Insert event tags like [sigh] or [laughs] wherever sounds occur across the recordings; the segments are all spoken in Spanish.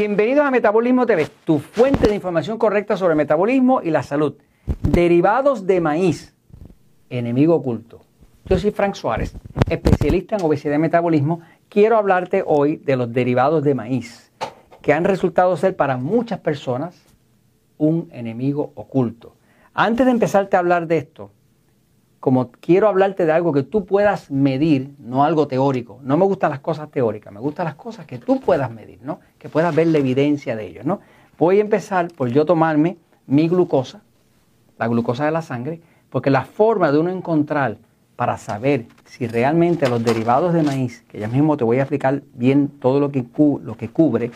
Bienvenidos a Metabolismo TV, tu fuente de información correcta sobre metabolismo y la salud. Derivados de maíz, enemigo oculto. Yo soy Frank Suárez, especialista en obesidad y metabolismo. Quiero hablarte hoy de los derivados de maíz, que han resultado ser para muchas personas un enemigo oculto. Antes de empezarte a hablar de esto, como quiero hablarte de algo que tú puedas medir, no algo teórico. No me gustan las cosas teóricas, me gustan las cosas que tú puedas medir, ¿no? Que puedas ver la evidencia de ello, ¿no? Voy a empezar por yo tomarme mi glucosa, la glucosa de la sangre, porque la forma de uno encontrar para saber si realmente los derivados de maíz, que ya mismo te voy a explicar bien todo lo que, lo que cubre,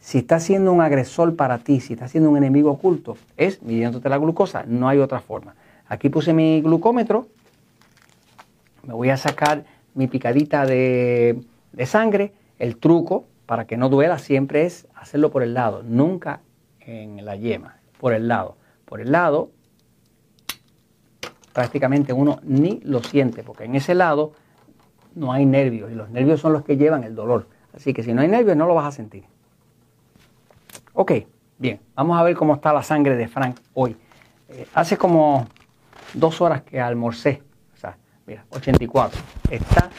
si está siendo un agresor para ti, si está siendo un enemigo oculto, es midiéndote la glucosa, no hay otra forma. Aquí puse mi glucómetro. Me voy a sacar mi picadita de, sangre. El truco para que no duela siempre es hacerlo por el lado, nunca en la yema, por el lado. Por el lado prácticamente uno ni lo siente, porque en ese lado no hay nervios y los nervios son los que llevan el dolor. Así que si no hay nervios no lo vas a sentir. Ok, bien, vamos a ver cómo está la sangre de Frank hoy. Eh, hace como dos horas que almorcé. O sea, mira, 84. Está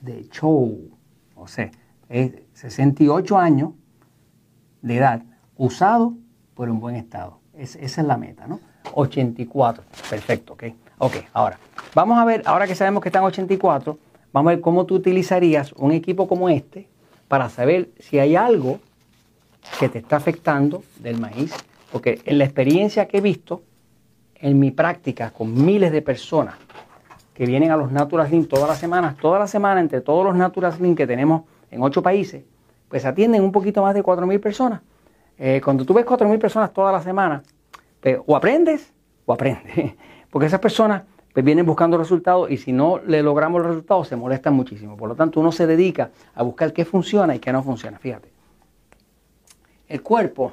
de show. O sea, es 68 años de edad, usado por un buen estado. esa es la meta, ¿no? 84. Perfecto, ok. Ok, ahora, vamos a ver, ahora que sabemos que están 84, vamos a ver cómo tú utilizarías un equipo como este para saber si hay algo que te está afectando del maíz. Porque en la experiencia que he visto, en mi práctica con miles de personas que vienen a los Natural Link todas las semanas, toda la semana entre todos los Natural Link que tenemos en ocho países, pues atienden un poquito más de 4.000 personas. Eh, cuando tú ves 4.000 personas toda la semana, pues, o aprendes o aprendes, [laughs] porque esas personas pues, vienen buscando resultados y si no le logramos los resultados se molestan muchísimo. Por lo tanto, uno se dedica a buscar qué funciona y qué no funciona. Fíjate, el cuerpo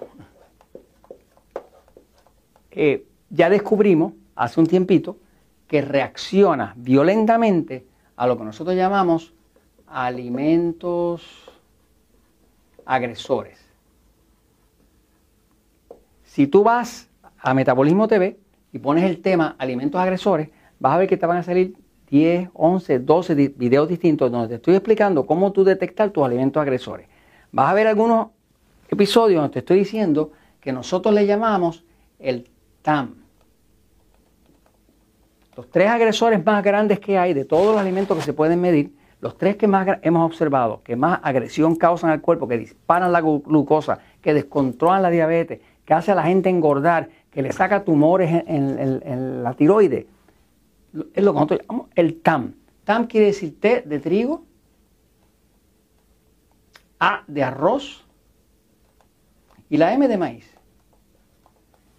eh, ya descubrimos hace un tiempito que reacciona violentamente a lo que nosotros llamamos alimentos agresores. Si tú vas a Metabolismo TV y pones el tema alimentos agresores, vas a ver que te van a salir 10, 11, 12 videos distintos donde te estoy explicando cómo tú detectar tus alimentos agresores. Vas a ver algunos episodios donde te estoy diciendo que nosotros le llamamos el TAM. Los tres agresores más grandes que hay de todos los alimentos que se pueden medir, los tres que más hemos observado, que más agresión causan al cuerpo, que disparan la glucosa, que descontrolan la diabetes, que hace a la gente engordar, que le saca tumores en, la tiroides, es lo que nosotros llamamos el TAM. TAM quiere decir T de trigo, A de arroz y la M de maíz.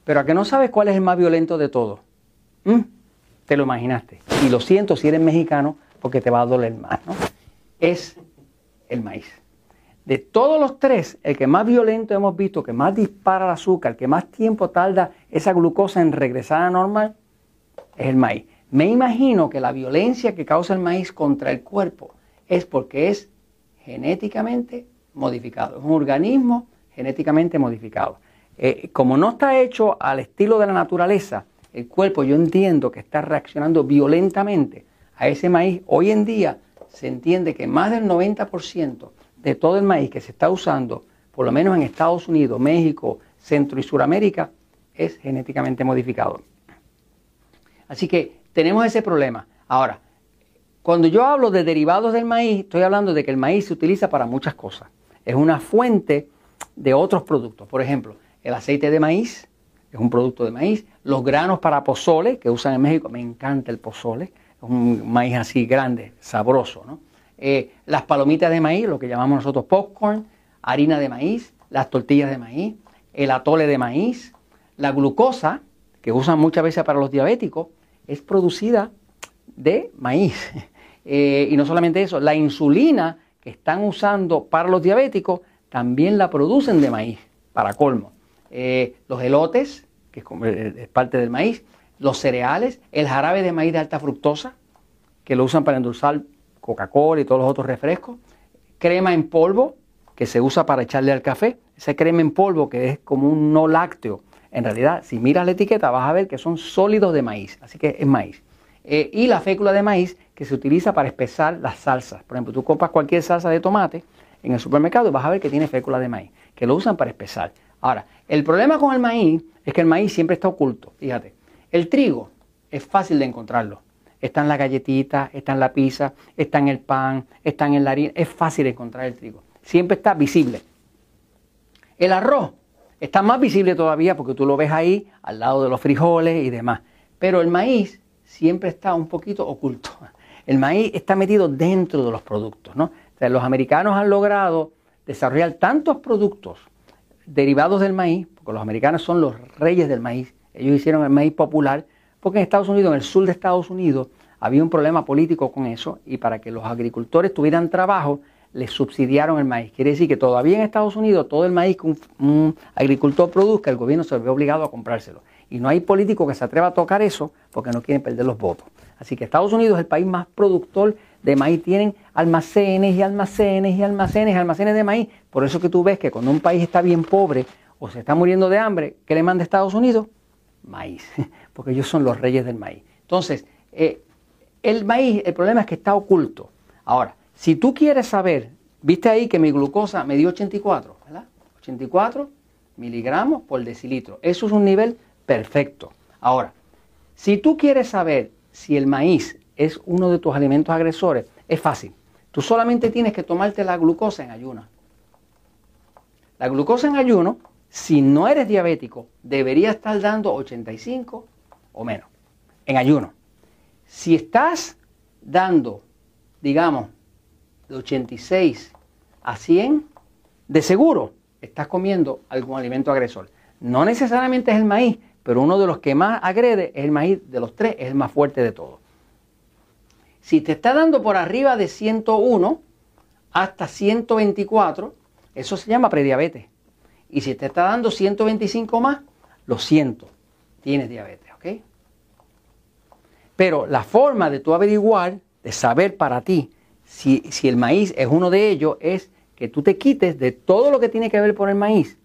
Pero a que no sabes cuál es el más violento de todos. Te lo imaginaste. Y lo siento si eres mexicano porque te va a doler más. ¿no? Es el maíz. De todos los tres, el que más violento hemos visto, que más dispara el azúcar, que más tiempo tarda esa glucosa en regresar a normal, es el maíz. Me imagino que la violencia que causa el maíz contra el cuerpo es porque es genéticamente modificado. Es un organismo genéticamente modificado. Eh, como no está hecho al estilo de la naturaleza, el cuerpo yo entiendo que está reaccionando violentamente a ese maíz. Hoy en día se entiende que más del 90% de todo el maíz que se está usando, por lo menos en Estados Unidos, México, Centro y Suramérica, es genéticamente modificado. Así que tenemos ese problema. Ahora, cuando yo hablo de derivados del maíz, estoy hablando de que el maíz se utiliza para muchas cosas. Es una fuente de otros productos. Por ejemplo, el aceite de maíz es un producto de maíz. Los granos para pozole que usan en México, me encanta el pozole. Es un maíz así grande, sabroso. ¿no? Eh, las palomitas de maíz, lo que llamamos nosotros popcorn, harina de maíz, las tortillas de maíz, el atole de maíz, la glucosa, que usan muchas veces para los diabéticos, es producida de maíz. [laughs] Eh, y no solamente eso, la insulina que están usando para los diabéticos también la producen de maíz, para colmo. Eh, los elotes, que eh, es, parte del maíz, los cereales, el jarabe de maíz de alta fructosa, que lo usan para endulzar Coca-Cola y todos los otros refrescos, crema en polvo, que se usa para echarle al café, ese crema en polvo que es como un no lácteo. En realidad, si miras la etiqueta vas a ver que son sólidos de maíz, así que es maíz. Eh, y la fécula de maíz que se utiliza para espesar las salsas. Por ejemplo, tú compras cualquier salsa de tomate en el supermercado y vas a ver que tiene fécula de maíz, que lo usan para espesar. Ahora, el problema con el maíz es que el maíz siempre está oculto. Fíjate, el trigo es fácil de encontrarlo. Está en la galletita, está en la pizza, está en el pan, está en la harina. Es fácil encontrar el trigo. Siempre está visible. El arroz está más visible todavía porque tú lo ves ahí al lado de los frijoles y demás. Pero el maíz siempre está un poquito oculto. El maíz está metido dentro de los productos. ¿no? los americanos han logrado desarrollar tantos productos derivados del maíz, porque los americanos son los reyes del maíz. Ellos hicieron el maíz popular porque en Estados Unidos, en el sur de Estados Unidos, había un problema político con eso y para que los agricultores tuvieran trabajo, les subsidiaron el maíz. Quiere decir que todavía en Estados Unidos todo el maíz que un, agricultor produzca, el gobierno se ve obligado a comprárselo. Y no hay político que se atreva a tocar eso porque no quieren perder los votos. Así que Estados Unidos es el país más productor de maíz. Tienen almacenes y almacenes y almacenes almacenes de maíz. Por eso que tú ves que cuando un país está bien pobre o se está muriendo de hambre, ¿qué le manda Estados Unidos? Maíz, [laughs] porque ellos son los reyes del maíz. Entonces, eh, el maíz, el problema es que está oculto. Ahora, si tú quieres saber, viste ahí que mi glucosa me dio 84, ¿verdad? 84 miligramos por decilitro. Eso es un nivel perfecto. Ahora, si tú quieres saber si el maíz es uno de tus alimentos agresores, es fácil. Tú solamente tienes que tomarte la glucosa en ayuno. La glucosa en ayuno, si no eres diabético, debería estar dando 85 o menos en ayuno. Si estás dando, digamos, de 86 a 100, de seguro estás comiendo algún alimento agresor. No necesariamente es el maíz, pero uno de los que más agrede es el maíz, de los tres es el más fuerte de todos. Si te está dando por arriba de 101 hasta 124, eso se llama prediabetes. Y si te está dando 125 más, lo siento, tienes diabetes, ¿ok? Pero la forma de tú averiguar, de saber para ti si, si el maíz es uno de ellos, es que tú te quites de todo lo que tiene que ver con el maíz.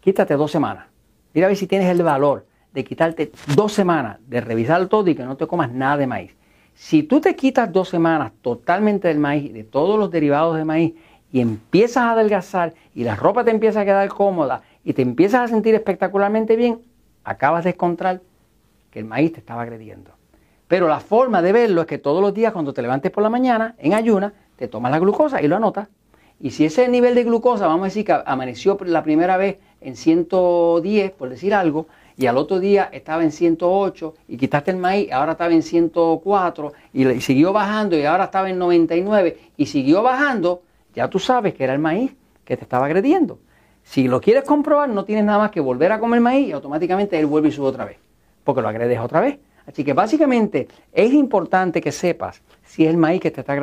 Quítate dos semanas. Mira a ver si tienes el valor de quitarte dos semanas, de revisar todo y que no te comas nada de maíz. Si tú te quitas dos semanas totalmente del maíz, de todos los derivados de maíz, y empiezas a adelgazar y la ropa te empieza a quedar cómoda y te empiezas a sentir espectacularmente bien, acabas de encontrar que el maíz te estaba agrediendo. Pero la forma de verlo es que todos los días cuando te levantes por la mañana, en ayuna, te tomas la glucosa y lo anotas. Y si ese nivel de glucosa, vamos a decir que amaneció la primera vez en 110, por decir algo, y al otro día estaba en 108 y quitaste el maíz, ahora estaba en 104 y, siguió bajando y ahora estaba en 99 y siguió bajando, ya tú sabes que era el maíz que te estaba agrediendo. Si lo quieres comprobar, no tienes nada más que volver a comer maíz y automáticamente él vuelve y sube otra vez, porque lo agredes otra vez. Así que básicamente es importante que sepas si es el maíz que te está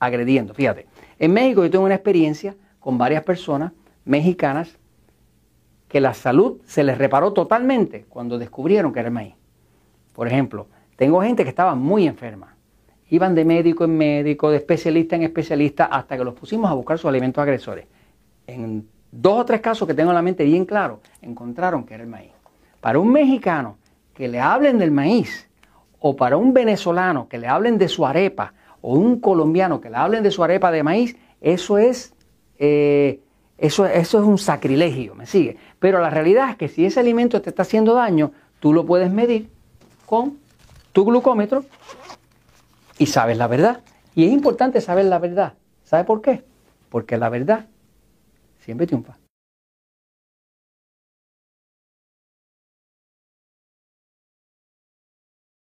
agrediendo. Fíjate, en México yo tengo una experiencia con varias personas mexicanas que la salud se les reparó totalmente cuando descubrieron que era el maíz. Por ejemplo, tengo gente que estaba muy enferma. Iban de médico en médico, de especialista en especialista, hasta que los pusimos a buscar sus alimentos agresores. En dos o tres casos que tengo en la mente bien claro, encontraron que era el maíz. Para un mexicano que le hablen del maíz, o para un venezolano que le hablen de su arepa, o un colombiano que le hablen de su arepa de maíz, eso es eh, eso, eso es un sacrilegio, ¿me sigue? Pero la realidad es que si ese alimento te está haciendo daño, tú lo puedes medir con tu glucómetro y sabes la verdad. Y es importante saber la verdad. ¿Sabe por qué? Porque la verdad siempre triunfa.